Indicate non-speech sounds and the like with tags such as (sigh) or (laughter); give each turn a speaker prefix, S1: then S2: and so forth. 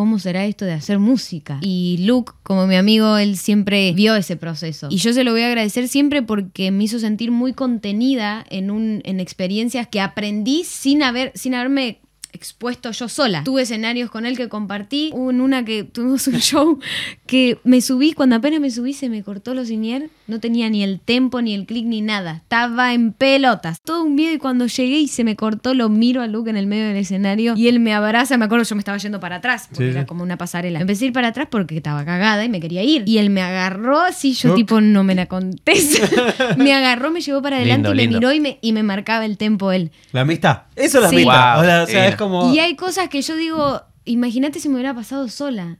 S1: ¿cómo será esto de hacer música? Y Luke, como mi amigo, él siempre vio ese proceso. Y yo se lo voy a agradecer siempre porque me hizo sentir muy contenida en, un, en experiencias que aprendí sin, haber, sin haberme expuesto yo sola. Tuve escenarios con él que compartí. Hubo en una que tuvimos un (laughs) show que me subí, cuando apenas me subí se me cortó los sinier. No tenía ni el tempo, ni el clic, ni nada. Estaba en pelotas. Todo un miedo y cuando llegué y se me cortó, lo miro a Luke en el medio del escenario y él me abraza. Me acuerdo, yo me estaba yendo para atrás, porque
S2: Sí,
S1: era como una pasarela. Empecé a ir para atrás porque estaba cagada y me quería ir. Y él me agarró así, yo tipo, no me la contés. (laughs) me agarró, me llevó para adelante
S3: Lindo,
S1: y me
S3: lindo.
S1: miró y me, y me marcaba el tempo él.
S2: La amistad. Eso es la
S1: Sí.
S2: amistad.
S3: Wow,
S2: o sea, o sea,
S3: divino.
S1: Y hay cosas que yo digo, imagínate si me hubiera pasado sola.